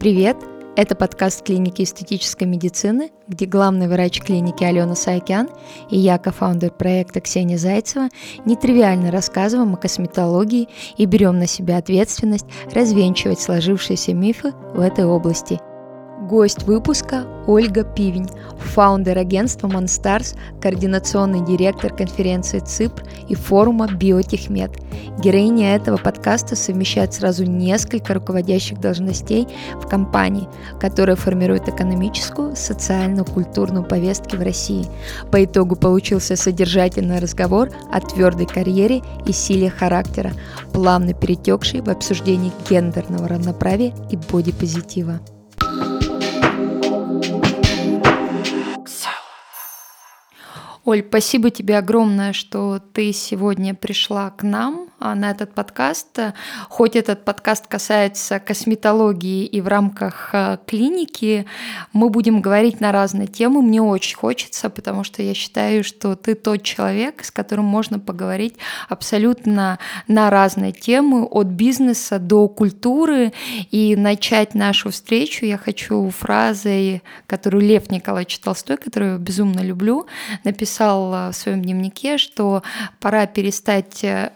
Привет! Это подкаст клиники эстетической медицины, где главный врач клиники Алена Саакян и я, кофаундер проекта Ксения Зайцева, нетривиально рассказываем о косметологии и берем на себя ответственность развенчивать сложившиеся мифы в этой области – Гость выпуска – Ольга Пивень, фаундер агентства Monstars, координационный директор конференции ЦИПР и форума Биотехмед. Героиня этого подкаста совмещает сразу несколько руководящих должностей в компании, которые формируют экономическую, социальную, культурную повестки в России. По итогу получился содержательный разговор о твердой карьере и силе характера, плавно перетекший в обсуждении гендерного равноправия и бодипозитива. Оль, спасибо тебе огромное, что ты сегодня пришла к нам на этот подкаст. Хоть этот подкаст касается косметологии и в рамках а, клиники, мы будем говорить на разные темы. Мне очень хочется, потому что я считаю, что ты тот человек, с которым можно поговорить абсолютно на разные темы, от бизнеса до культуры. И начать нашу встречу я хочу фразой, которую Лев Николаевич Толстой, которую я безумно люблю, написал написал в своем дневнике, что пора перестать э,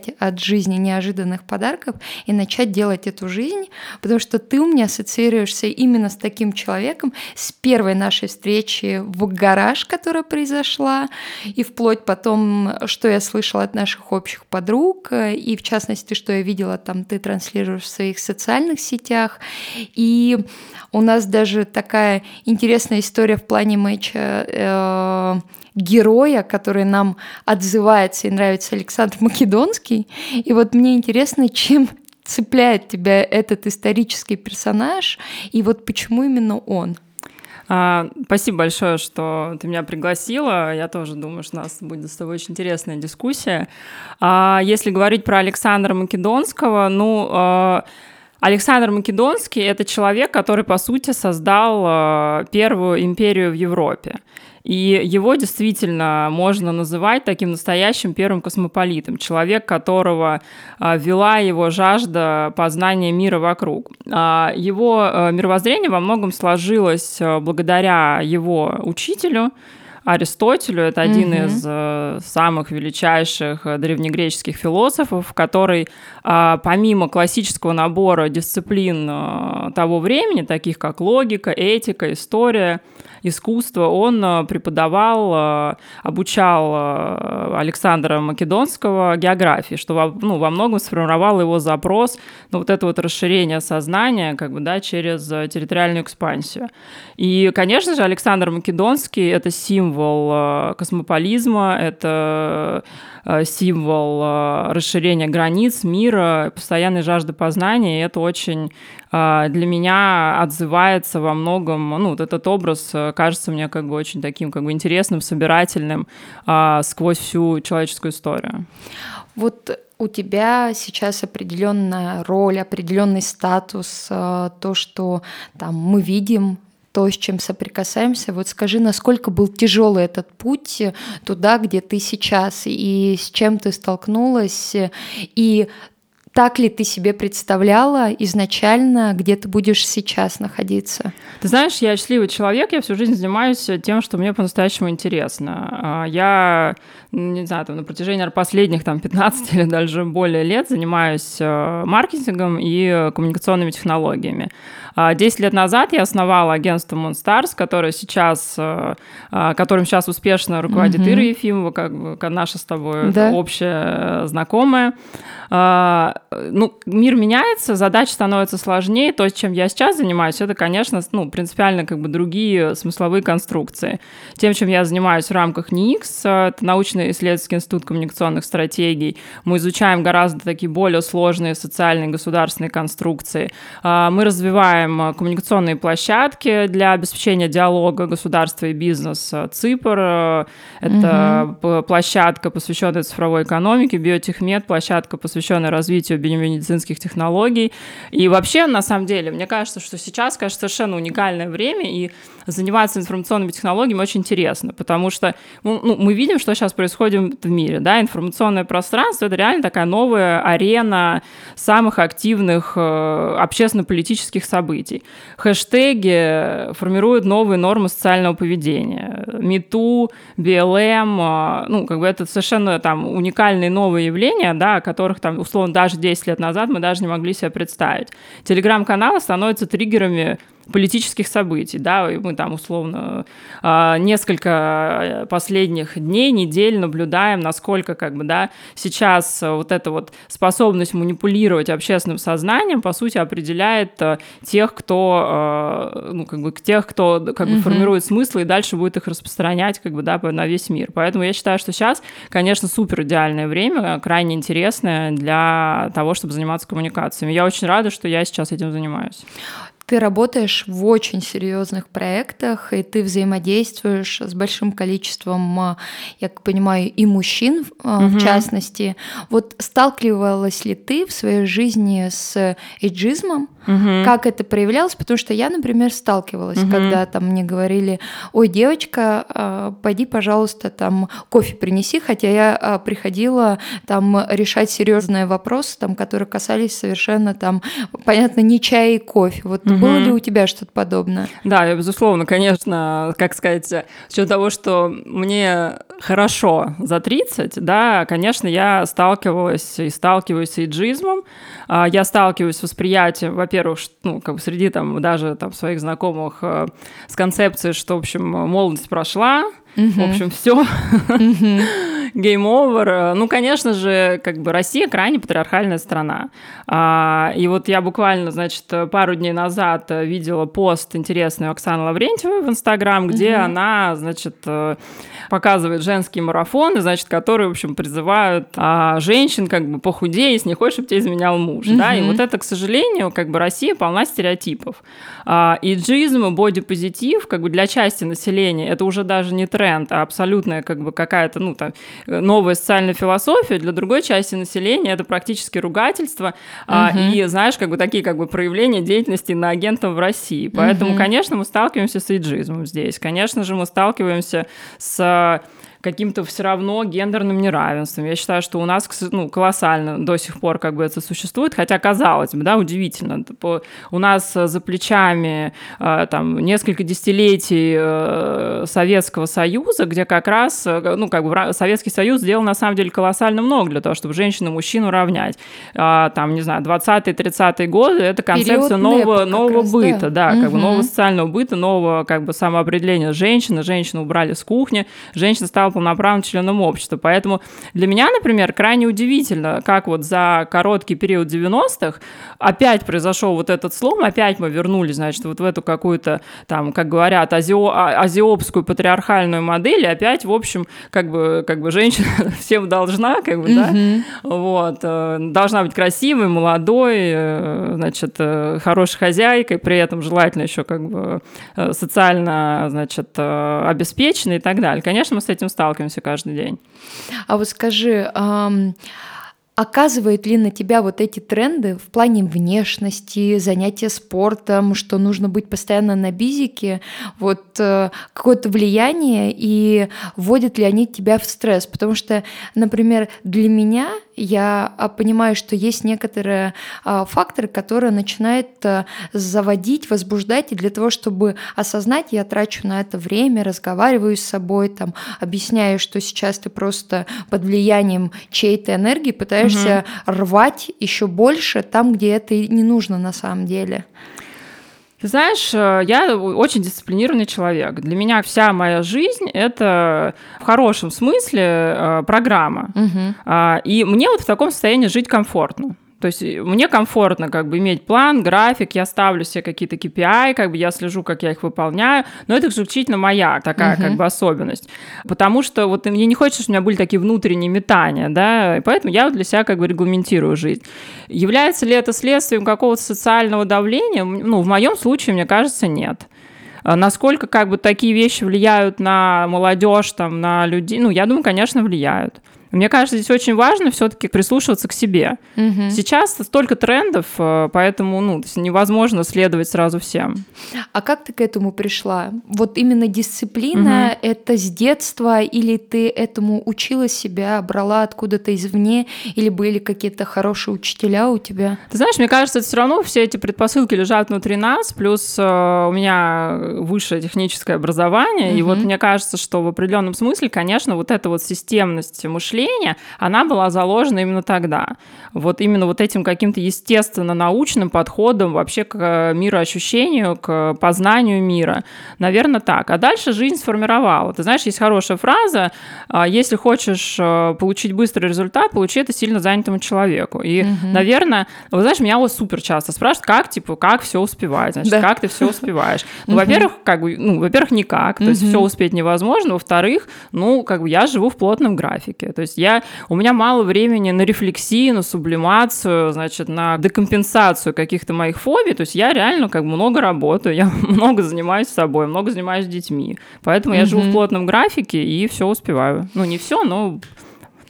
ждать от жизни неожиданных подарков и начать делать эту жизнь, потому что ты у меня ассоциируешься именно с таким человеком, с первой нашей встречи в гараж, которая произошла, и вплоть потом, что я слышала от наших общих подруг, и в частности, что я видела там, ты транслируешь в своих социальных сетях, и у нас даже такая интересная история в плане матча э, героя, который нам отзывается и нравится Александр Македонский. И вот мне интересно, чем цепляет тебя этот исторический персонаж, и вот почему именно он? А, спасибо большое, что ты меня пригласила. Я тоже думаю, что у нас будет с тобой очень интересная дискуссия. А, если говорить про Александра Македонского, ну, а, Александр Македонский — это человек, который, по сути, создал первую империю в Европе. И его действительно можно называть таким настоящим первым космополитом, человек, которого а, вела его жажда познания мира вокруг. А, его а, мировоззрение во многом сложилось благодаря его учителю, Аристотелю. Это один mm-hmm. из э, самых величайших древнегреческих философов, который э, помимо классического набора дисциплин э, того времени, таких как логика, этика, история, искусства, он э, преподавал, э, обучал э, Александра Македонского географии, что во, ну, во многом сформировал его запрос на вот это вот расширение сознания как бы, да, через территориальную экспансию. И, конечно же, Александр Македонский — это символ космополизма, это символ расширения границ мира, постоянной жажды познания, и это очень а, для меня отзывается во многом, ну, вот этот образ э, кажется мне как бы очень таким как бы интересным, собирательным сквозь всю человеческую историю. Вот у тебя сейчас определенная роль, определенный статус, э, то, что там мы видим то, с чем соприкасаемся. Вот скажи, насколько был тяжелый этот путь туда, где ты сейчас, и с чем ты столкнулась, и так ли ты себе представляла изначально, где ты будешь сейчас находиться? Ты знаешь, я счастливый человек, я всю жизнь занимаюсь тем, что мне по-настоящему интересно. А, я, не знаю, там, на протяжении последних там, 15 или даже более лет занимаюсь э, маркетингом и коммуникационными технологиями. 10 а, лет назад я основала агентство Moonstars, которое сейчас, э, а, которым сейчас успешно руководит mm-hmm. Ира Ефимова, как, как наша с тобой да. общая знакомая. Ну, мир меняется, задачи становятся сложнее. То, чем я сейчас занимаюсь, это, конечно, ну, принципиально как бы другие смысловые конструкции. Тем, чем я занимаюсь в рамках НИИКС, это научно-исследовательский институт коммуникационных стратегий, мы изучаем гораздо такие более сложные социальные государственные конструкции. А, мы развиваем коммуникационные площадки для обеспечения диалога государства и бизнеса. ЦИПР — это угу. площадка, посвященная цифровой экономике, Биотехмед — площадка, посвященная развитию биомедицинских технологий. И вообще, на самом деле, мне кажется, что сейчас, конечно, совершенно уникальное время, и заниматься информационными технологиями очень интересно, потому что ну, ну, мы видим, что сейчас происходит в мире. Да? Информационное пространство — это реально такая новая арена самых активных э, общественно-политических событий. Хэштеги формируют новые нормы социального поведения. МИТУ, БЛМ, э, ну, как бы это совершенно там уникальные новые явления, да, о которых там, условно, даже 10 лет назад мы даже не могли себе представить. Телеграм-каналы становятся триггерами политических событий, да, и мы там условно а, несколько последних дней, недель наблюдаем, насколько как бы, да, сейчас вот эта вот способность манипулировать общественным сознанием, по сути, определяет э, тех, кто, а, ну, как бы, тех, кто как бы формирует смыслы и дальше будет их распространять, как бы, да, на весь мир. Поэтому я считаю, что сейчас, конечно, супер идеальное время, крайне интересное для того, чтобы заниматься коммуникациями. Я очень рада, что я сейчас этим занимаюсь ты работаешь в очень серьезных проектах, и ты взаимодействуешь с большим количеством, а, я понимаю, и мужчин угу. в частности. Вот сталкивалась ли ты в своей жизни с эйджизмом? Угу. Как это проявлялось? Потому что я, например, сталкивалась, угу. когда там мне говорили, ой, девочка, а, пойди, пожалуйста, там кофе принеси, хотя я приходила там решать серьезные вопросы, там, которые касались совершенно там, понятно, не чая и кофе. Вот угу. Было ли у тебя что-то подобное? Да, безусловно, конечно, как сказать, с учетом того, что мне хорошо за 30, да, конечно, я сталкивалась и сталкиваюсь с эйджизмом, а, я сталкиваюсь с восприятием, во-первых, ну, как бы среди там даже там своих знакомых э, с концепцией, что, в общем, молодость прошла, Угу. В общем, все. Гейм овер. Ну, конечно же, как бы Россия крайне патриархальная страна. А, и вот я буквально, значит, пару дней назад видела пост интересный Оксаны Лаврентьевой в Инстаграм, где угу. она, значит, э, показывает женские марафоны, значит, которые, в общем, призывают а, женщин как бы похудей, если не хочешь, чтобы тебе изменял муж, угу. да, и вот это, к сожалению, как бы Россия полна стереотипов. А, иджизм и бодипозитив, как бы для части населения, это уже даже не тренд, а абсолютная как бы какая-то, ну, там, новая социальная философия, для другой части населения это практически ругательство, угу. а, и, знаешь, как бы такие как бы проявления деятельности на агентов в России. Поэтому, угу. конечно, мы сталкиваемся с иджизмом здесь. Конечно же, мы сталкиваемся с каким-то все равно гендерным неравенством. Я считаю, что у нас ну, колоссально до сих пор как бы это существует, хотя казалось бы, да, удивительно. У нас за плечами э, там несколько десятилетий э, Советского Союза, где как раз, э, ну, как бы Советский Союз сделал на самом деле колоссально много для того, чтобы женщину и мужчину равнять. А, там, не знаю, 20-30-е годы это концепция нового, нового раз, быта, да, да как угу. бы нового социального быта, нового как бы самоопределения женщины. Женщину убрали с кухни, женщина стала стал полноправным членом общества. Поэтому для меня, например, крайне удивительно, как вот за короткий период 90-х опять произошел вот этот слом, опять мы вернулись, значит, вот в эту какую-то, там, как говорят, азио, а, азиопскую патриархальную модель, и опять, в общем, как бы, как бы женщина всем должна, как бы, mm-hmm. да, вот, э, должна быть красивой, молодой, э, значит, э, хорошей хозяйкой, при этом желательно еще как бы социально, значит, обеспеченной и так далее. Конечно, мы с этим сталкиваемся каждый день. А вот скажи, эм, оказывают ли на тебя вот эти тренды в плане внешности, занятия спортом, что нужно быть постоянно на бизике, вот э, какое-то влияние и вводят ли они тебя в стресс? Потому что, например, для меня я а, понимаю, что есть некоторые а, факторы, которые начинают а, заводить, возбуждать, и для того, чтобы осознать, я трачу на это время, разговариваю с собой, там, объясняю, что сейчас ты просто под влиянием чьей-то энергии пытаешься угу. рвать еще больше там, где это не нужно на самом деле. Ты знаешь, э, я очень дисциплинированный человек. Для меня вся моя жизнь — это в хорошем смысле э, программа. Угу. И мне вот в таком состоянии жить комфортно. То есть э, мне комфортно как бы иметь план, график, я ставлю себе какие-то KPI, как бы я слежу, как я их выполняю, но это исключительно моя такая uh-huh. как бы особенность. Потому что вот мне не хочется, чтобы у меня были такие внутренние метания, да, и поэтому я вот для себя как бы регламентирую жизнь. Является ли это следствием какого-то социального давления? Ну, в моем случае, мне кажется, нет. А насколько как бы такие вещи влияют на молодежь, там, на людей? Ну, я думаю, конечно, влияют. Мне кажется, здесь очень важно все-таки прислушиваться к себе. Угу. Сейчас столько трендов, э, поэтому ну, невозможно следовать сразу всем. А как ты к этому пришла? Вот именно дисциплина угу. это с детства, или ты этому учила себя, брала откуда-то извне, или были какие-то хорошие учителя у тебя? Ты знаешь, мне кажется, это все равно все эти предпосылки лежат внутри нас, плюс э, у меня высшее техническое образование, угу. и вот мне кажется, что в определенном смысле, конечно, вот эта вот системность мышления мышления, она была заложена именно тогда. Вот именно вот этим каким-то естественно-научным подходом вообще к э, мироощущению, к познанию мира. Наверное, так. А дальше жизнь сформировала. Ты знаешь, есть хорошая фраза, «А, если хочешь э, получить быстрый результат, получи это сильно занятому человеку. И, угу. наверное, вы знаешь, меня вот супер часто спрашивают, как, типа, как все успевать, значит, да. как ты все успеваешь. Ну, во-первых, как бы, ну, во-первых, никак, то есть все успеть невозможно, во-вторых, ну, как бы я живу в плотном графике, то есть я, у меня мало времени на рефлексию, на сублимацию, значит, на декомпенсацию каких-то моих фобий. То есть я реально как бы много работаю, я много занимаюсь собой, много занимаюсь детьми. Поэтому я живу в плотном графике и все успеваю. Ну, не все, но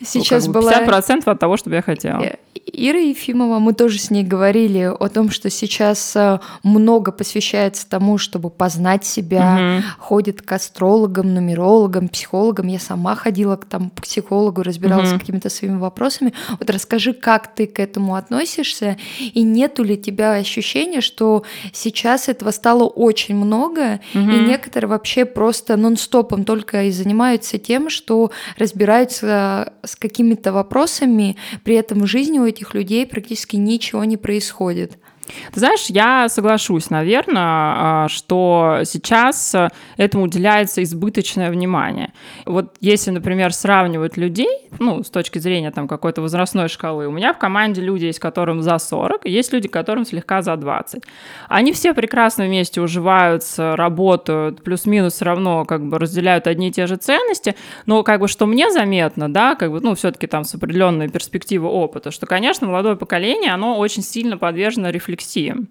Сейчас ну, как бы 50% была... от того, что я хотела. Э, Ира Ефимова, мы тоже с ней говорили о том, что сейчас э, много посвящается тому, чтобы познать себя, угу. ходит к астрологам, нумерологам, психологам. Я сама ходила к там психологу, разбиралась угу. с какими-то своими вопросами. Вот расскажи, как ты к этому относишься, и нету ли тебя ощущения, что сейчас этого стало очень много, угу. и некоторые вообще просто нон-стопом только и занимаются тем, что разбираются с какими-то вопросами, при этом в жизни у этих людей практически ничего не происходит. Ты знаешь, я соглашусь, наверное, а, что сейчас этому уделяется избыточное внимание. Вот если, например, сравнивать людей, ну, с точки зрения там какой-то возрастной шкалы, у меня в команде люди есть, которым за 40, и есть люди, которым слегка за 20. Они все прекрасно вместе уживаются, работают, плюс-минус все равно как бы разделяют одни и те же ценности, но как бы что мне заметно, да, как бы, ну, все-таки там с определенной перспективы опыта, что, конечно, молодое поколение, оно очень сильно подвержено рефлексии рефлексиям.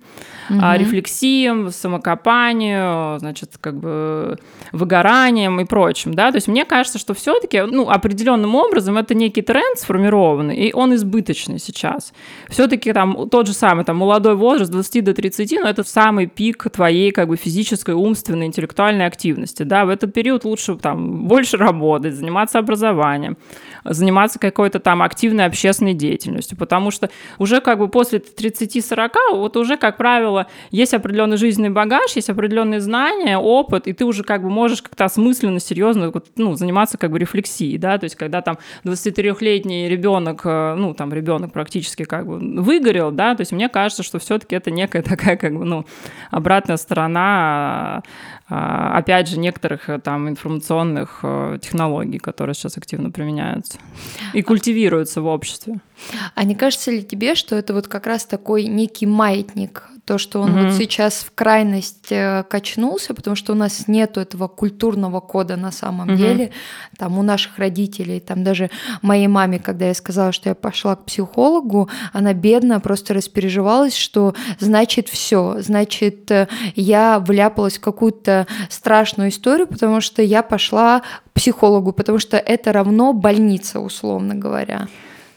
Угу. А, рефлексиям, самокопанию, значит, как бы выгоранием и прочим, да, то есть мне кажется, что все таки ну, определенным образом это некий тренд сформированный, и он избыточный сейчас. все таки там тот же самый, там, молодой возраст, 20 до 30, но это самый пик твоей, как бы, физической, умственной, интеллектуальной активности, да, в этот период лучше, там, больше работать, заниматься образованием, заниматься какой-то там активной общественной деятельностью, потому что уже как бы после 30-40 вот уже, как правило, есть определенный жизненный багаж, есть определенные знания, опыт, и ты уже как бы можешь как-то осмысленно, серьезно ну, заниматься как бы рефлексией, да, то есть когда там 23-летний ребенок, э, ну, там ребенок практически как бы выгорел, да, то есть мне кажется, что все-таки это некая такая как бы, ну, обратная сторона опять же, некоторых э, там информационных э, технологий, которые сейчас активно применяются и культивируются в обществе. А не кажется ли тебе, что это вот как раз такой некий маятник то, что он угу. вот сейчас в крайность э, качнулся, потому что у нас нету этого культурного кода на самом угу. деле. Там у наших родителей, там даже моей маме, когда я сказала, что я пошла к психологу, она бедно просто распереживалась, что значит все, значит э, я вляпалась в какую-то страшную историю, потому что я пошла к психологу, потому что это равно больница, условно говоря.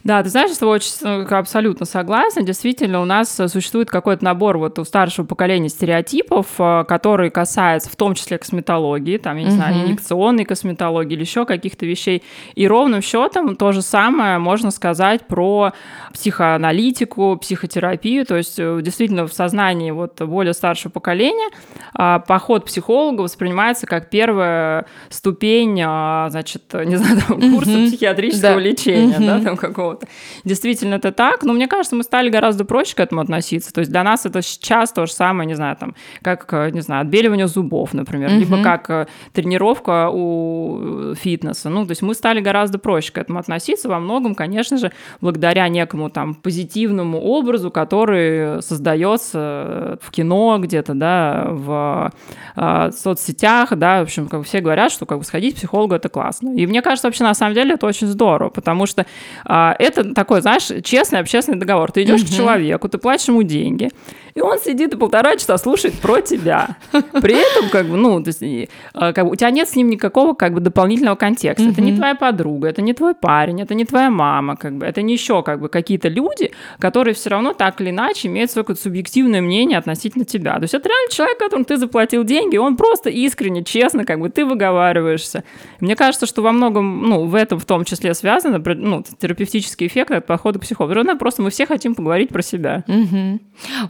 Да, ты знаешь, с тобой очень э, абсолютно согласна. Действительно, у нас э, существует какой-то набор вот у старшего поколения стереотипов, э, который касается в том числе косметологии, там, я не угу. знаю, инъекционной косметологии или еще каких-то вещей. И ровным счетом то же самое можно сказать про психоаналитику, психотерапию. То есть действительно в сознании вот более старшего поколения а, поход к психологу воспринимается как первая ступень, а, значит, не знаю, там, курса угу. психиатрического да. лечения, угу. да, там какого какого-то. Действительно, это так, но мне кажется, мы стали гораздо проще к этому относиться. То есть для нас это сейчас то же самое, не знаю, там, как, не знаю, отбеливание зубов, например, угу. либо как э, тренировка у фитнеса. Ну, то есть мы стали гораздо проще к этому относиться во многом, конечно же, благодаря некому там позитивному образу, который создается в кино где-то, да, в э, соцсетях, да, в общем, как все говорят, что как бы сходить к психологу это классно. И мне кажется, вообще на самом деле это очень здорово, потому что э, это такой, знаешь, честный общественный договор. Ты идешь угу. к человеку, ты платишь ему деньги, и он сидит и полтора часа слушает про тебя. При этом, как бы, ну, то есть, э, как бы, у тебя нет с ним никакого, как бы, дополнительного контекста. Это не твоя подруга, это не твой парень, это не твоя мама, как бы, это не еще, как бы, какие-то люди, которые все равно так или иначе имеют свое субъективное мнение относительно тебя. То есть это реально человек, которому ты заплатил деньги, он просто искренне, честно, как бы, ты выговариваешься. Мне кажется, что во многом, ну, в этом в том числе связано, ну, терапевтический эффект от подхода к психологу. Просто мы все хотим поговорить про себя. Угу.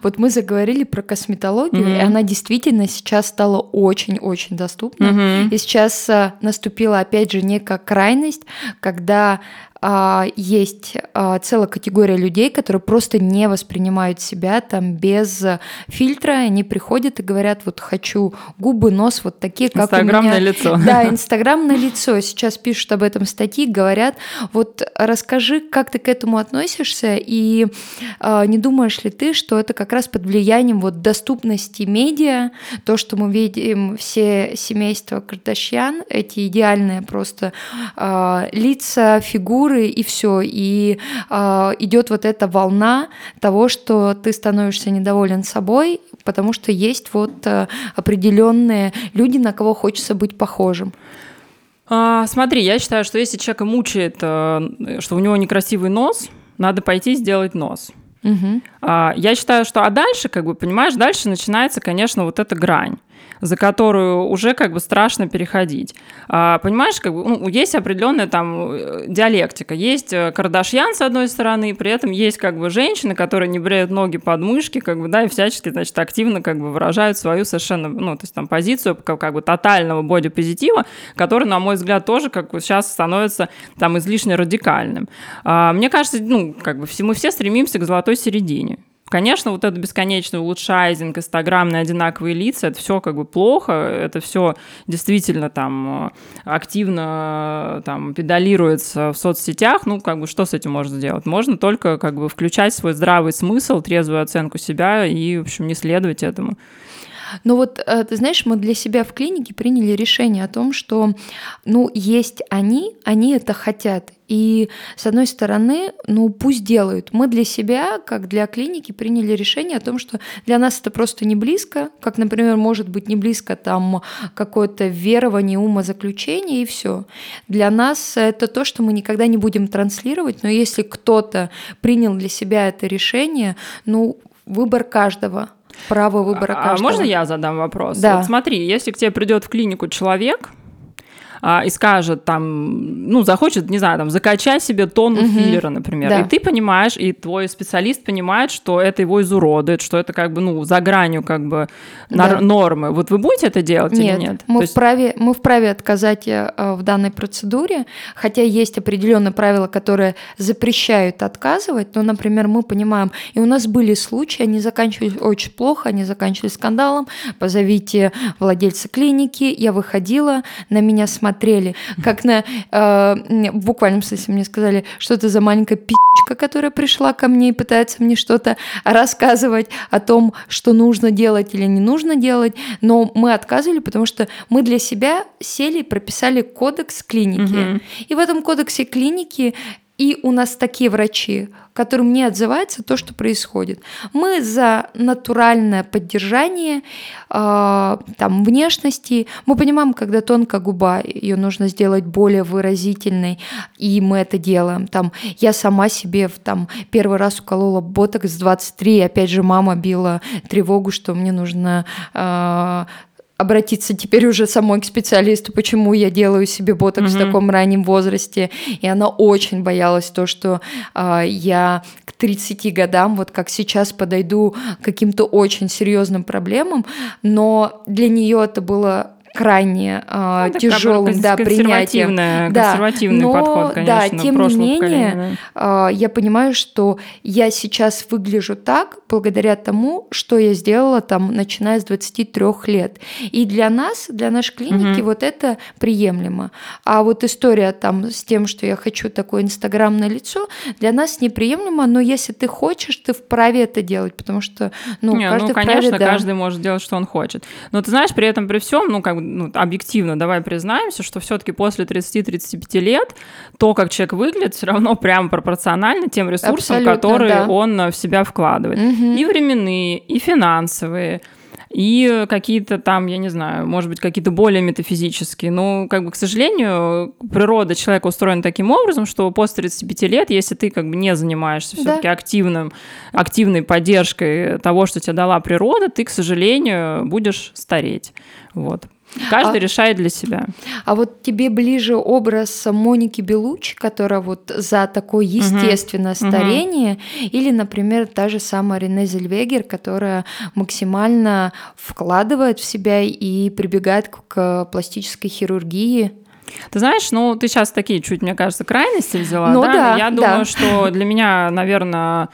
Вот мы заговорили про косметологию, mm-hmm. и она действительно сейчас стала очень-очень доступна. Mm-hmm. И сейчас а, наступила, опять же, некая крайность, когда а, есть а, целая категория людей, которые просто не воспринимают себя там без фильтра, они приходят и говорят, вот хочу губы, нос вот такие, как у меня. лицо. Да, инстаграмное лицо. Сейчас пишут об этом статьи, говорят, вот расскажи, как ты к этому относишься, и а, не думаешь ли ты, что это как раз под влиянием вот доступности медиа, то, что мы видим все семейства Кардашьян, эти идеальные просто лица, фигуры, культуры и все, и э, идет вот эта волна того, что ты становишься недоволен собой, потому что есть вот э, определенные люди, на кого хочется быть похожим. А, смотри, я считаю, что если человека мучает, э, что у него некрасивый нос, надо пойти сделать нос. Угу. А, я считаю, что а дальше, как бы, понимаешь, дальше начинается, конечно, вот эта грань за которую уже как бы страшно переходить. А, понимаешь, как бы, ну, есть определенная там э, диалектика. Есть э, Кардашьян с одной стороны, при этом есть как бы женщины, которые не бреют ноги под мышки, как бы, да, и всячески, значит, активно как бы выражают свою совершенно, ну, то есть там позицию как, как бы тотального бодипозитива, который, на мой взгляд, тоже как бы сейчас становится там излишне радикальным. А, мне кажется, ну, как бы мы все стремимся к золотой середине. Конечно, вот это бесконечный улучшайзинг, инстаграмные одинаковые лица, это все как бы плохо, это все действительно там э, активно э, там педалируется в соцсетях, ну как бы что с этим можно сделать? Можно только как бы включать свой здравый смысл, трезвую оценку себя и, в общем, не следовать этому. Но вот, э, ты знаешь, мы для себя в клинике приняли решение о том, что, ну, есть они, они это хотят. И, с одной стороны, ну, пусть делают. Мы для себя, как для клиники, приняли решение о том, что для нас это просто не близко, как, например, может быть не близко там какое-то верование, умозаключение и все. Для нас это то, что мы никогда не будем транслировать, но если кто-то принял для себя это решение, ну, выбор каждого – право выбора каждого. А можно я задам вопрос? Да. Вот смотри, если к тебе придет в клинику человек, а, и скажет там, ну, захочет, не знаю, там, закачать себе тонну угу. филлера, например, да. и ты понимаешь, и твой специалист понимает, что это его изуродует, что это как бы, ну, за гранью как бы да. нормы. Вот вы будете это делать нет, или нет? Мы, То есть... вправе, мы вправе отказать э, в данной процедуре, хотя есть определенные правила, которые запрещают отказывать, но, например, мы понимаем, и у нас были случаи, они заканчивались очень плохо, они заканчивались скандалом, позовите владельца клиники, я выходила, на меня смотрели смотрели, как на э, в буквальном смысле мне сказали, что это за маленькая пи***чка, которая пришла ко мне и пытается мне что-то рассказывать о том, что нужно делать или не нужно делать, но мы отказывали, потому что мы для себя сели и прописали кодекс клиники. Угу. И в этом кодексе клиники и у нас такие врачи, которым не отзывается то, что происходит. Мы за натуральное поддержание э, там, внешности. Мы понимаем, когда тонкая губа, ее нужно сделать более выразительной, и мы это делаем. Там, я сама себе в, там, первый раз уколола ботокс с 23, и опять же мама била тревогу, что мне нужно э, обратиться теперь уже самой к специалисту, почему я делаю себе ботокс mm-hmm. в таком раннем возрасте. И она очень боялась то, что э, я к 30 годам, вот как сейчас, подойду к каким-то очень серьезным проблемам. Но для нее это было крайне э, ну, тяжелым да, принятием. Да, консервативный но, подход, конечно, да, тем не менее, э, я понимаю, что я сейчас выгляжу так благодаря тому, что я сделала там, начиная с 23 лет. И для нас, для нашей клиники, угу. вот это приемлемо. А вот история там с тем, что я хочу такое инстаграмное лицо, для нас неприемлемо, но если ты хочешь, ты вправе это делать, потому что, ну, не, каждый ну, конечно, вправе, да. каждый может делать, что он хочет. Но ты знаешь, при этом, при всем, ну, как бы ну, объективно, давай признаемся, что все-таки после 30-35 лет то, как человек выглядит, все равно прямо пропорционально тем ресурсам, Абсолютно, которые да. он в себя вкладывает. Угу. И временные, и финансовые, и какие-то там, я не знаю, может быть, какие-то более метафизические. Но, как бы, к сожалению, природа человека устроена таким образом, что после 35 лет, если ты как бы не занимаешься все-таки активным, активной поддержкой того, что тебе дала природа, ты, к сожалению, будешь стареть. Вот. Каждый а, решает для себя. А вот тебе ближе образ Моники Белучи, которая вот за такое естественное угу, старение, угу. или, например, та же самая Рене Зельвегер, которая максимально вкладывает в себя и прибегает к пластической хирургии? Ты знаешь, ну ты сейчас такие чуть, мне кажется, крайности взяла, ну, да? да? Я да. думаю, что для меня, наверное,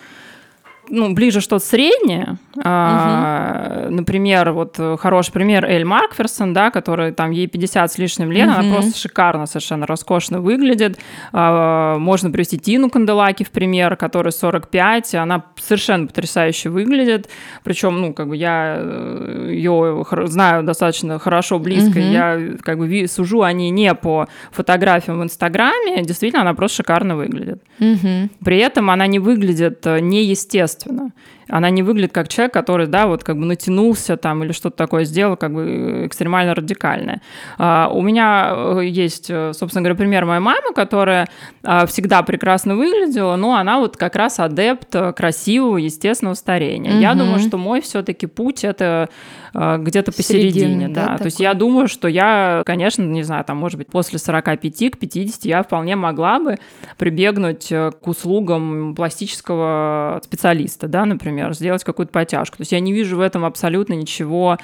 ну, ближе что-то среднее. Угу. А, например, вот хороший пример Эль Маркферсон, да, который там ей 50 с лишним лет, угу. она просто шикарно, совершенно роскошно выглядит. А, можно привести Тину Канделаки в пример, которой 45, она совершенно потрясающе выглядит. Причем, ну, как бы я э, ее знаю достаточно хорошо, близко. Угу. Я как бы сужу о ней не по фотографиям в Инстаграме, действительно, она просто шикарно выглядит. Угу. При этом она не выглядит э, неестественно естественно. Она не выглядит как человек, который, да, вот как бы натянулся там или что-то такое сделал, как бы экстремально радикальное. А, у меня э, есть, э, собственно говоря, пример моей мамы, которая а, всегда прекрасно выглядела, но она вот как раз адепт красивого, естественного старения. Угу. Я думаю, что мой все-таки путь это где-то посередине, да. да То есть я думаю, что я, конечно, не знаю, там, может быть, после 45 к 50 я вполне могла бы прибегнуть э, к услугам пластического специалиста, да, например, сделать какую-то потяжку. То есть я не вижу в этом абсолютно ничего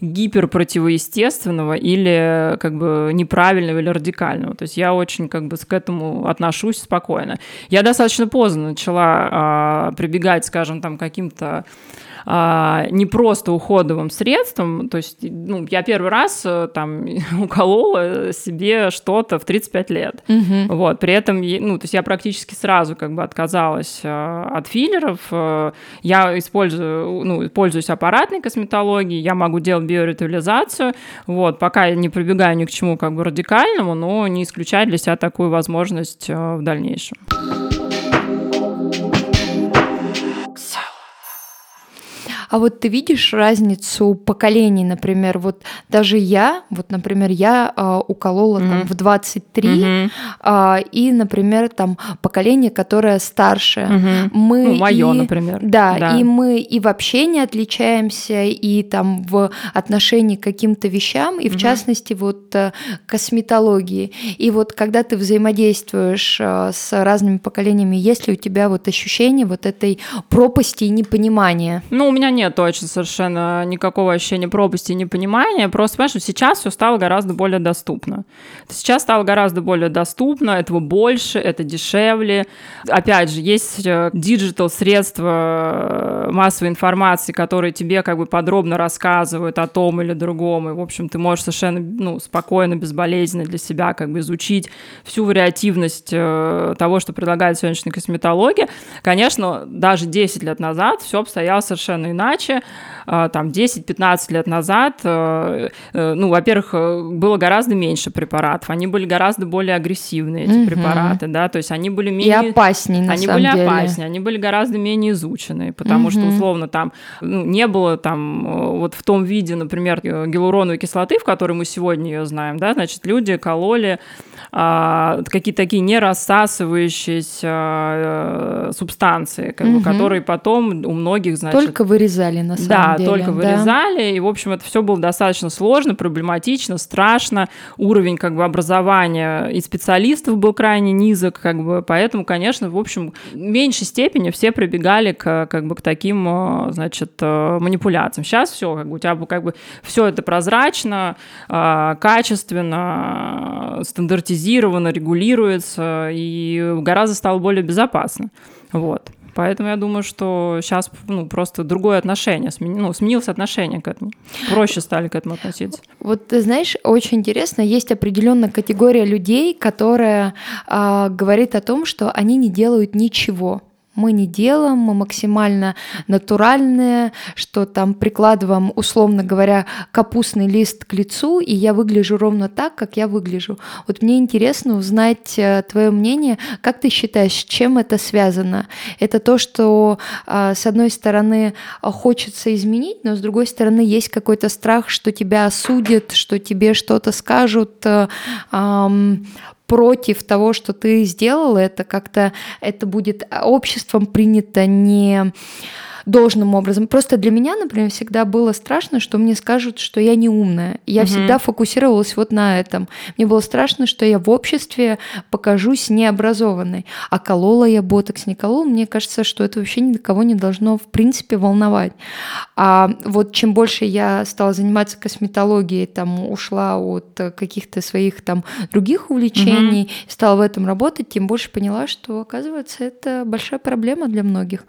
гиперпротивоестественного или как бы неправильного или радикального. То есть я очень как бы к этому отношусь спокойно. Я достаточно поздно начала а, прибегать, скажем, там каким-то а, не просто уходовым средством. То есть, ну, я первый раз э, там уколола себе что-то в 35 лет. Угу. Вот, при этом, ну, то есть я практически сразу как бы отказалась э, от филлеров. Э, я использую, ну, пользуюсь аппаратной косметологией, я могу делать биоритализацию. Вот, пока я не прибегаю ни к чему как бы радикальному, но не исключаю для себя такую возможность в дальнейшем. А вот ты видишь разницу поколений, например, вот даже я, вот, например, я э, уколола mm-hmm. там в 23, mm-hmm. э, и, например, там поколение, которое старше. Mm-hmm. Мы ну, мое, например. Да, да, и мы и вообще не отличаемся, и там в отношении к каким-то вещам, и в mm-hmm. частности вот э, косметологии. И вот когда ты взаимодействуешь э, с разными поколениями, есть ли у тебя вот ощущение вот этой пропасти и непонимания? Ну, у меня нет нет точно совершенно никакого ощущения пропасти и непонимания. Просто, понимаешь, сейчас все стало гораздо более доступно. Сейчас стало гораздо более доступно, этого больше, это дешевле. Опять же, есть э, digital средства э, массовой информации, которые тебе как бы подробно рассказывают о том или другом. И, в общем, ты можешь совершенно ну, спокойно, безболезненно для себя как бы изучить всю вариативность э, того, что предлагает сегодняшняя косметология. Конечно, даже 10 лет назад все обстояло совершенно иначе иначе. А, там 10-15 лет назад, э, э, ну, во-первых, э, было гораздо меньше препаратов, они были гораздо более агрессивные, эти угу. препараты, да, то есть они были менее... И опаснее, на Они самом были деле. опаснее, они были гораздо менее изученные, потому угу. что, условно, там ну, не было там вот в том виде, например, гиалуроновой кислоты, в которой мы сегодня ее знаем, да, значит, люди кололи а, какие-то такие не рассасывающиеся а, субстанции, как угу. бы, которые потом у многих, значит... Только вырезали, на самом да, деле. только вырезали, да. и, в общем, это все было достаточно сложно, проблематично, страшно, уровень, как бы, образования и специалистов был крайне низок, как бы, поэтому, конечно, в общем, в меньшей степени все прибегали к, как бы, к таким, а, значит, манипуляциям. Сейчас все, как бы, у тебя, как бы, все это прозрачно, качественно, стандартизировано, регулируется и гораздо стало более безопасно. Вот. Поэтому я думаю, что сейчас ну, просто другое отношение, ну, сменилось отношение к этому. Проще стали к этому относиться. Вот ты знаешь, очень интересно, есть определенная категория людей, которая э, говорит о том, что они не делают ничего мы не делаем, мы максимально натуральные, что там прикладываем, условно говоря, капустный лист к лицу, и я выгляжу ровно так, как я выгляжу. Вот мне интересно узнать э, твое мнение, как ты считаешь, с чем это связано? Это то, что а, с одной стороны хочется изменить, но с другой стороны есть какой-то страх, что тебя осудят, что тебе что-то скажут, э, против того, что ты сделала, это как-то это будет обществом принято не должным образом. Просто для меня, например, всегда было страшно, что мне скажут, что я не умная. Я угу. всегда фокусировалась вот на этом. Мне было страшно, что я в обществе покажусь необразованной. А колола я ботокс, не колола, мне кажется, что это вообще никого не должно в принципе волновать. А вот чем больше я стала заниматься косметологией, там ушла от каких-то своих там других увлечений, угу. стала в этом работать, тем больше поняла, что оказывается это большая проблема для многих.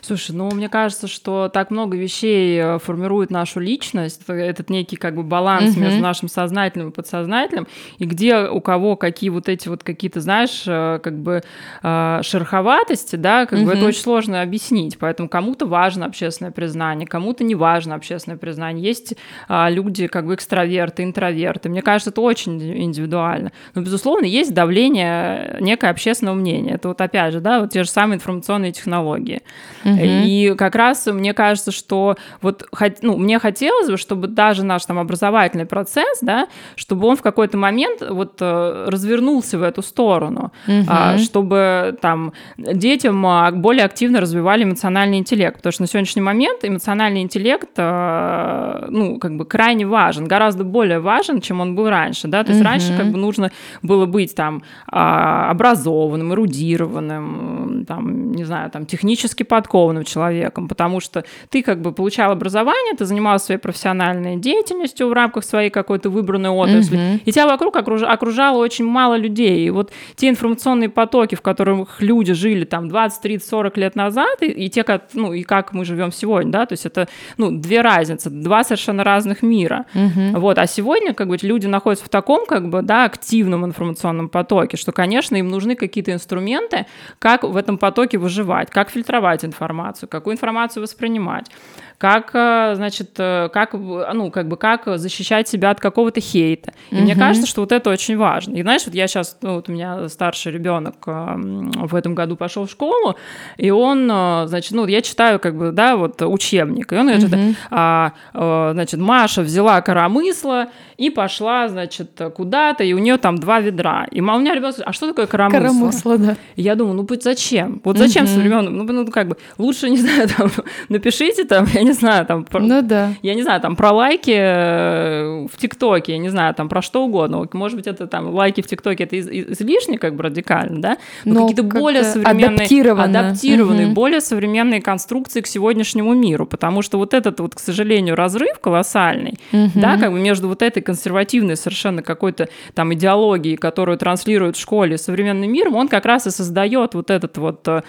Слушай, ну мне кажется, что так много вещей э, формирует нашу личность, этот некий как бы баланс угу. между нашим сознательным и подсознательным, и где у кого какие вот эти вот какие-то, знаешь, э, как бы э, шероховатости, да, как угу. бы это очень сложно объяснить, поэтому кому-то важно общественное признание, кому-то не важно общественное признание. Есть люди как бы экстраверты, интроверты. Мне кажется, это очень индивидуально. Но, безусловно, есть давление некое общественного мнения. Это вот опять же, да, вот те же самые информационные технологии. Угу. И как раз мне кажется, что вот ну, мне хотелось бы, чтобы даже наш там образовательный процесс, да, чтобы он в какой-то момент вот э, развернулся в эту сторону, угу. чтобы там детям а, более активно развивали эмоциональный интеллект, потому что на сегодняшний момент эмоциональный интеллект, э, ну, как бы крайне важен, гораздо более важен, чем он был раньше, да, то есть угу. раньше как бы нужно было быть там а, образованным, эрудированным, там, не знаю, там, технически подкованным, подкованным человеком, потому что ты как бы получал образование, ты занимался своей профессиональной деятельностью в рамках своей какой-то выбранной отрасли, угу. и тебя вокруг окруж... окружало очень мало людей. И вот те информационные потоки, в которых люди жили там 20, 30, 40 лет назад, и, и те, как, ну, и как мы живем сегодня, да, то есть это, ну, две разницы, два совершенно разных мира. Угу. Вот, а сегодня, как бы, люди находятся в таком, как бы, да, активном информационном потоке, что, конечно, им нужны какие-то инструменты, как в этом потоке выживать, как фильтровать информацию, информацию, какую информацию воспринимать, как, э, значит, э, как, ну, как бы, как защищать себя от какого-то хейта. И угу. мне кажется, что вот это очень важно. И знаешь, вот я сейчас, ну, вот у меня старший ребенок э, в этом году пошел в школу, и он, значит, ну, я читаю, как бы, да, вот учебник, и он угу. а, значит, Маша взяла коромысло и пошла, значит, куда-то, и у нее там два ведра. И у меня ребенок а что такое коромысло? Коромысло, да. И я думаю, ну, зачем? Вот зачем угу. современным? Ну, ну, как бы, лучше, не знаю, там, напишите там, я не знаю, там... Про, ну да. Я не знаю, там про лайки э, в ТикТоке, я не знаю, там про что угодно. Может быть, это там лайки в ТикТоке, это из, излишне как бы радикально, да? Но, Но какие-то более современные... Адаптированные. Адаптированные, угу. более современные конструкции к сегодняшнему миру. Потому что вот этот вот, к сожалению, разрыв колоссальный, угу. да, как бы между вот этой консервативной совершенно какой-то там идеологией, которую транслируют в школе, современным миром, он как раз и создает вот этот вот э,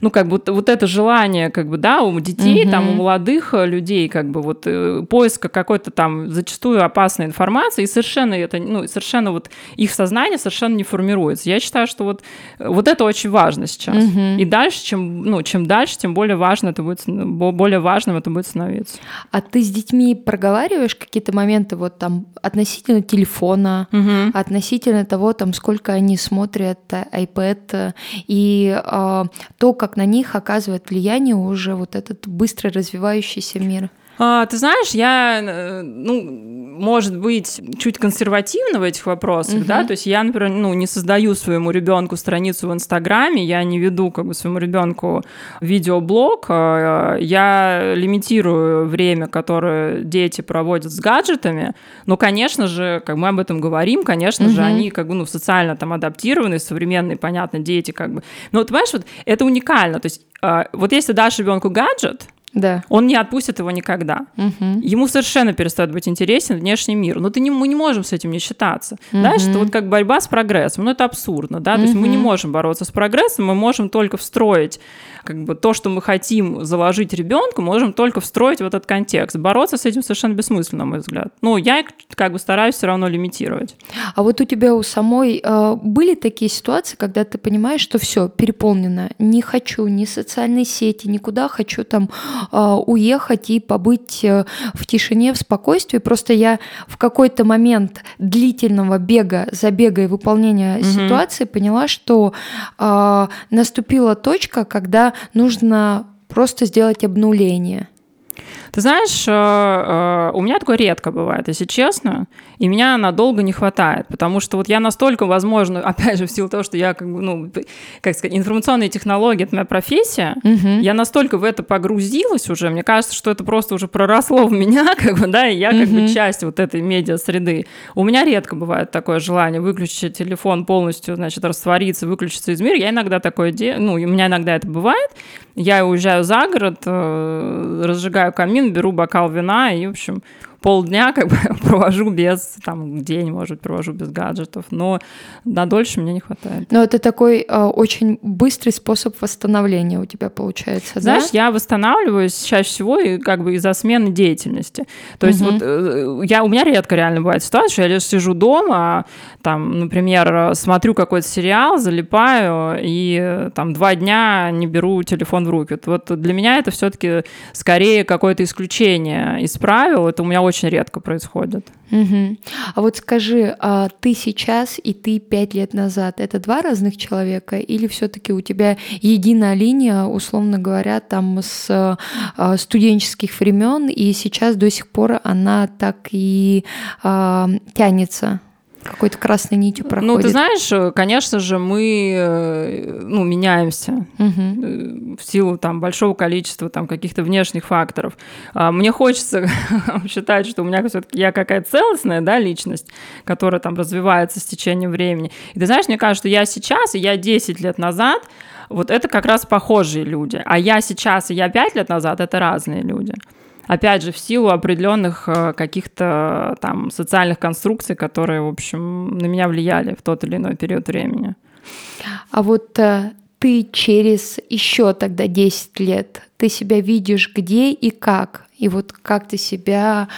ну, как бы вот это желание, как бы, да, у детей, угу. там, у молодых э, людей, как бы, вот, э, поиска какой-то там зачастую опасной информации, и совершенно это, ну, совершенно вот их сознание совершенно не формируется. Я считаю, что вот, вот это очень важно сейчас. Угу. И дальше, чем, ну, чем дальше, тем более важно это будет, более важным это будет становиться. А ты с детьми проговариваешь какие-то моменты вот там относительно телефона, угу. относительно того, там, сколько они смотрят э, iPad, и э, то, как как на них оказывает влияние уже вот этот быстро развивающийся мир? А, ты знаешь, я, э, ну, может быть, чуть консервативна в этих вопросах, угу. да, то есть я, например, ну, не создаю своему ребенку страницу в Инстаграме, я не веду как бы своему ребенку видеоблог, а, я лимитирую время, которое дети проводят с гаджетами, но, конечно же, как мы об этом говорим, конечно угу. же, они как бы, ну, социально там адаптированные, современные, понятно, дети как бы, но, вот, понимаешь, вот это уникально, то есть а, вот если дашь ребенку гаджет, Да. Он не отпустит его никогда. Угу. Ему совершенно перестает быть интересен внешний мир. Но ты не, мы не можем с этим не считаться. Мгм. Знаешь, это вот как борьба с прогрессом. Ну, это абсурдно, да? То есть мы не можем бороться с прогрессом, мы можем только встроить как бы то, что мы хотим заложить ребенку, можем только встроить в этот контекст. Бороться с этим совершенно бессмысленно, на мой взгляд. Ну, я как бы стараюсь все равно лимитировать. А вот у тебя у самой э, были такие ситуации, когда ты понимаешь, что все переполнено, не хочу ни социальной сети, никуда, хочу там уехать и побыть э, в тишине, в спокойствии. Просто я в какой-то момент длительного бега, забега и выполнения Мгм. ситуации поняла, что э, наступила точка, когда нужно просто сделать обнуление. Ты знаешь, э, э, у меня такое редко бывает, если честно, и меня надолго не хватает, потому что вот я настолько, возможно, опять же, в силу того, что я, как бы, ну, как сказать, информационные технологии — это моя профессия, Мгм. я настолько в это погрузилась уже, мне кажется, что это просто уже проросло в меня, как бы, да, и я как бы Мгм. часть вот этой медиа-среды. У меня редко бывает такое желание выключить телефон полностью, значит, раствориться, выключиться из мира. Я иногда такое делаю, ну, у меня иногда это бывает. Я уезжаю за город, э, разжигаю камин, беру бокал вина и, в общем, полдня как бы провожу без, там, день, может, провожу без гаджетов, но на дольше мне не хватает. Но это такой э, очень быстрый способ восстановления у тебя получается, Знаешь, да? я восстанавливаюсь чаще всего и как бы из-за смены деятельности. То есть Мгм. вот э, я, у меня редко реально бывает ситуация, что я лишь сижу дома, там, например, смотрю какой-то сериал, залипаю и там два дня не беру телефон в руки. Вот для меня это все-таки скорее какое-то исключение из правил. Это у меня очень редко происходит. Мгм. А вот скажи, а ты сейчас и ты пять лет назад это два разных человека или все-таки у тебя единая линия, условно говоря, там с а, студенческих времен и сейчас до сих пор она так и а, тянется? Какой-то красной нитью проходит. Ну, ты знаешь, э, конечно же, мы э, ну, меняемся. Э, в силу там большого количества там каких-то внешних факторов. А, Мне хочется считать, что у меня все-таки я какая-то целостная, да, личность, которая там развивается с течением времени. И ты знаешь, мне кажется, что я сейчас и я 10 лет назад, вот это как раз похожие люди. А я сейчас и я 5 лет назад это разные люди. Опять же, в силу определенных э, каких-то там социальных конструкций, которые, в общем, на меня влияли в тот или иной период времени. А вот э, ты через еще тогда 10 лет, ты себя видишь где и как? И вот как ты себя,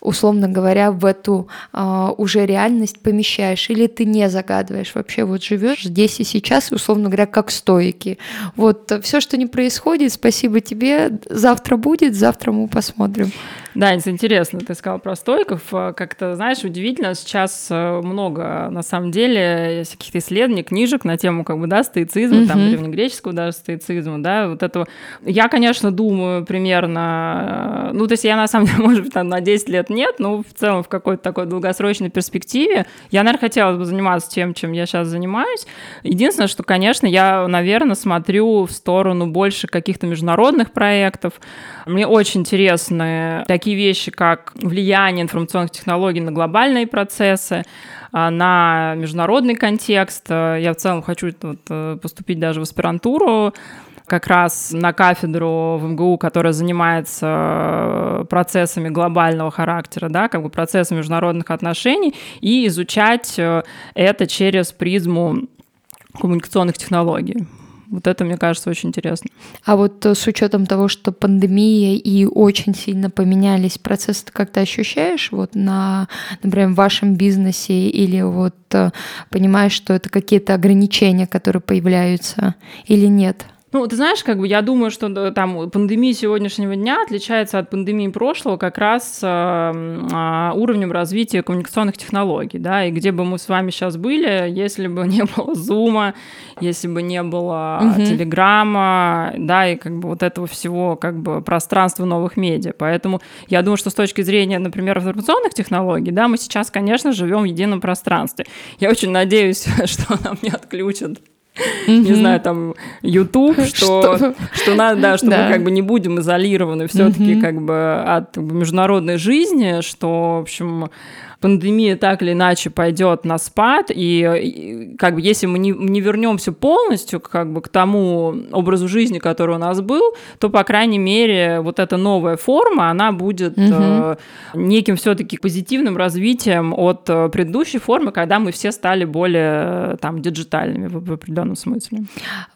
условно говоря, в эту а, уже реальность помещаешь? Или ты не загадываешь? Вообще вот живешь здесь и сейчас, условно говоря, как стойки. Вот все, что не происходит, спасибо тебе. Завтра будет, завтра мы посмотрим. Да, это интересно, ты сказал про стойков. Э, Как-то, знаешь, удивительно, сейчас э, много, на самом деле, каких-то исследований, книжек на тему, как бы, да, стоицизма, там, Мгм. древнегреческого даже стоицизма, да, вот этого. Я, конечно, думаю примерно, э, ну, то есть я, на самом деле, может быть, там на 10 лет нет, но в целом в какой-то такой долгосрочной перспективе я, наверное, хотела бы заниматься тем, чем я сейчас занимаюсь. Единственное, что, конечно, я, наверное, смотрю в сторону больше каких-то международных проектов. Мне очень интересны такие вещи, как влияние информационных технологий на глобальные процессы, а, на международный контекст. Я в целом хочу вот, э, поступить даже в аспирантуру как раз на кафедру в МГУ, которая занимается э, процессами глобального характера, да, как бы процессами международных отношений, и изучать э, это через призму коммуникационных технологий. Вот это, мне кажется, очень интересно. А вот э, с учетом того, что пандемия и очень сильно поменялись процессы, ты как-то ощущаешь вот на, например, в вашем бизнесе или вот э, понимаешь, что это какие-то ограничения, которые появляются или нет? Ну, ты знаешь, как бы я думаю, что там пандемия сегодняшнего дня отличается от пандемии прошлого как раз э, э, уровнем развития коммуникационных технологий, да, и где бы мы с вами сейчас были, если бы не было Зума, если бы не было. Телеграма, да, и как бы вот этого всего как бы пространства новых медиа. Поэтому я думаю, что с точки зрения, например, информационных технологий, да, мы сейчас, конечно, живем в едином пространстве. Я очень надеюсь, что нам не отключат не знаю, там, YouTube, что, что? надо, да, что мы как бы не будем изолированы все-таки как бы от международной жизни, что, в общем, пандемия так или иначе пойдет на спад, и, и как бы если мы не, не вернемся полностью как бы к тому образу жизни, который у нас был, то, по крайней мере, вот эта новая форма, она будет угу. э, неким все-таки позитивным развитием от э, предыдущей формы, когда мы все стали более э, там диджитальными в, в определенном смысле.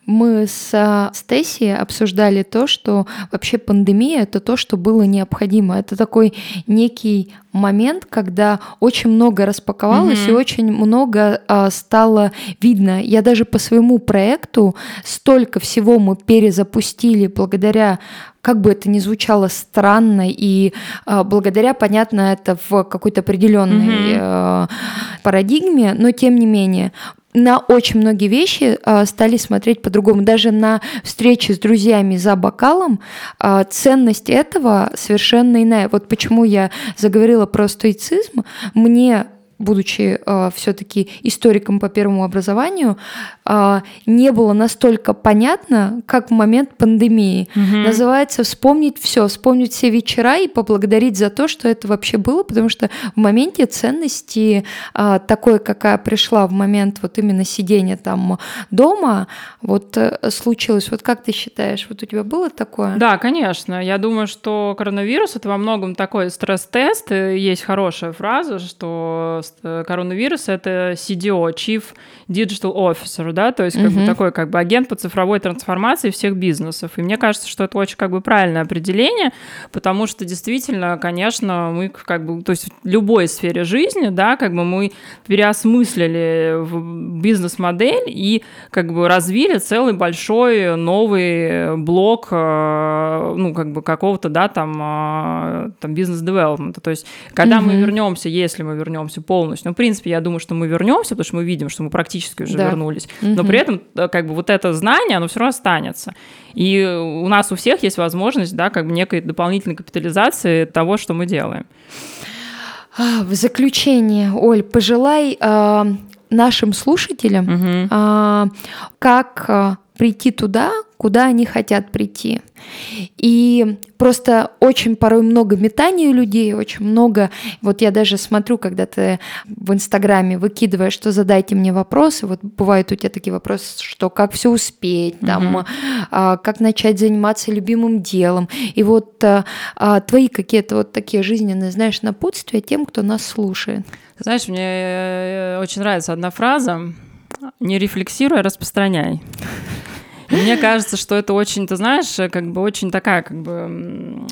Мы с э, Стеси обсуждали то, что вообще пандемия это то, что было необходимо. Это такой некий момент, когда очень много распаковалось mm-hmm. и очень много а, стало видно. Я даже по своему проекту столько всего мы перезапустили благодаря как бы это ни звучало странно, и э, благодаря, понятно, это в какой-то определенной mm-hmm. э, парадигме, но тем не менее, на очень многие вещи э, стали смотреть по-другому. Даже на встречи с друзьями за бокалом э, ценность этого совершенно иная. Вот почему я заговорила про стоицизм. Мне будучи э, все-таки историком по первому образованию, э, не было настолько понятно, как в момент пандемии. Угу. Называется вспомнить все, вспомнить все вечера и поблагодарить за то, что это вообще было, потому что в моменте ценности э, такой, какая пришла в момент вот именно сидения там дома, вот э, случилось. Вот как ты считаешь, вот у тебя было такое? Да, конечно. Я думаю, что коронавирус это во многом такой стресс-тест. Есть хорошая фраза, что Э, коронавируса, это CDO, Chief Digital Officer, да, то есть как uh-huh. бы такой как бы агент по цифровой трансформации всех бизнесов. И мне кажется, что это очень как бы правильное определение, потому что действительно, конечно, мы как бы, то есть в любой сфере жизни, да, как бы мы переосмыслили бизнес-модель и как бы развили целый большой новый блок, э, ну, как бы какого-то, да, там, э, там бизнес-девелопмента. То есть когда uh-huh. мы вернемся, если мы вернемся полностью, ну, в принципе, я думаю, что мы вернемся, потому что мы видим, что мы практически уже да. вернулись. Но при этом э, как бы вот это знание, оно все равно останется. И у нас у всех есть возможность, да, как бы некой дополнительной капитализации того, что мы делаем. А, в заключение, Оль, пожелай э, нашим слушателям, угу. э, как прийти туда, куда они хотят прийти. И просто очень порой много метаний у людей, очень много. Вот я даже смотрю, когда ты в Инстаграме выкидываешь, что задайте мне вопросы. Вот бывают у тебя такие вопросы, что как все успеть, там, а, как начать заниматься любимым делом. И вот а, а, твои какие-то вот такие жизненные, знаешь, напутствия тем, кто нас слушает. Знаешь, мне э, очень нравится одна фраза. Не рефлексируй, а распространяй. Мне кажется, что это очень, ты знаешь, как бы очень такая, как бы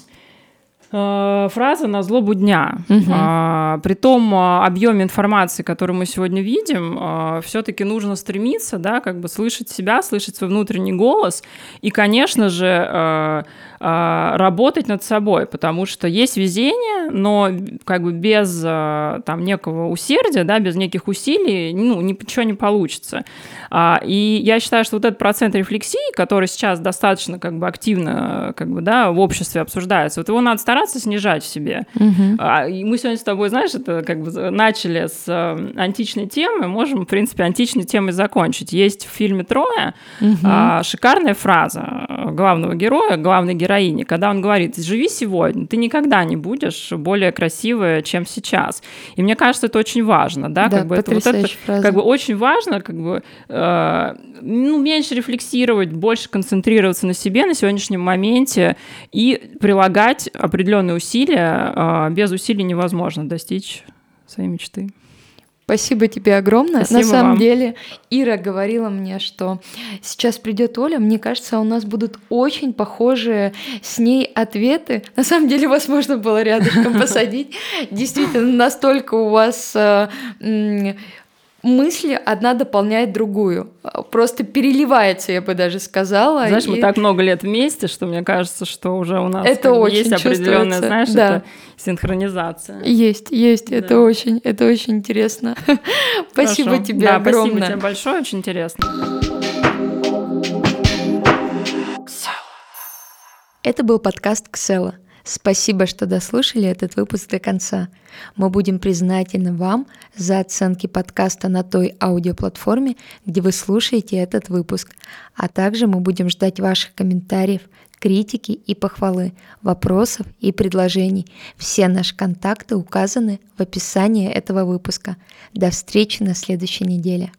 э, фраза на злобу дня. Угу. А, при том а, объеме информации, который мы сегодня видим, а, все-таки нужно стремиться, да, как бы слышать себя, слышать свой внутренний голос и, конечно же, а, работать над собой, потому что есть везение, но как бы без а, там некого усердия, да, без неких усилий, ну, ничего не получится. А, и я считаю, что вот этот процент рефлексии, который сейчас достаточно как бы активно как бы, да, в обществе обсуждается, вот его надо стараться снижать в себе. Угу. И мы сегодня с тобой, знаешь, это как бы начали с античной темы, можем, в принципе, античной темой закончить. Есть в фильме «Троя» угу. шикарная фраза главного героя, главной героини героини, когда он говорит, живи сегодня, ты никогда не будешь более красивая, чем сейчас. И мне кажется, это очень важно, да, да как бы это, вот это фраза. как бы очень важно, как бы э, ну, меньше рефлексировать, больше концентрироваться на себе на сегодняшнем моменте и прилагать определенные усилия. Э, без усилий невозможно достичь своей мечты. Спасибо тебе огромное. Спасибо На самом вам. деле, Ира говорила мне, что сейчас придет Оля. Мне кажется, у нас будут очень похожие с ней ответы. На самом деле, вас можно было рядышком посадить. Действительно, настолько у вас э, мысли одна дополняет другую. Просто переливается, я бы даже сказала. Знаешь, и... мы так много лет вместе, что мне кажется, что уже у нас это очень есть определенная, знаешь, да. это синхронизация. Есть, есть, да. это очень, это очень интересно. спасибо тебе да, огромное. Спасибо тебе большое, очень интересно. Это был подкаст Ксела. Спасибо, что дослушали этот выпуск до конца. Мы будем признательны вам за оценки подкаста на той аудиоплатформе, где вы слушаете этот выпуск. А также мы будем ждать ваших комментариев, критики и похвалы, вопросов и предложений. Все наши контакты указаны в описании этого выпуска. До встречи на следующей неделе.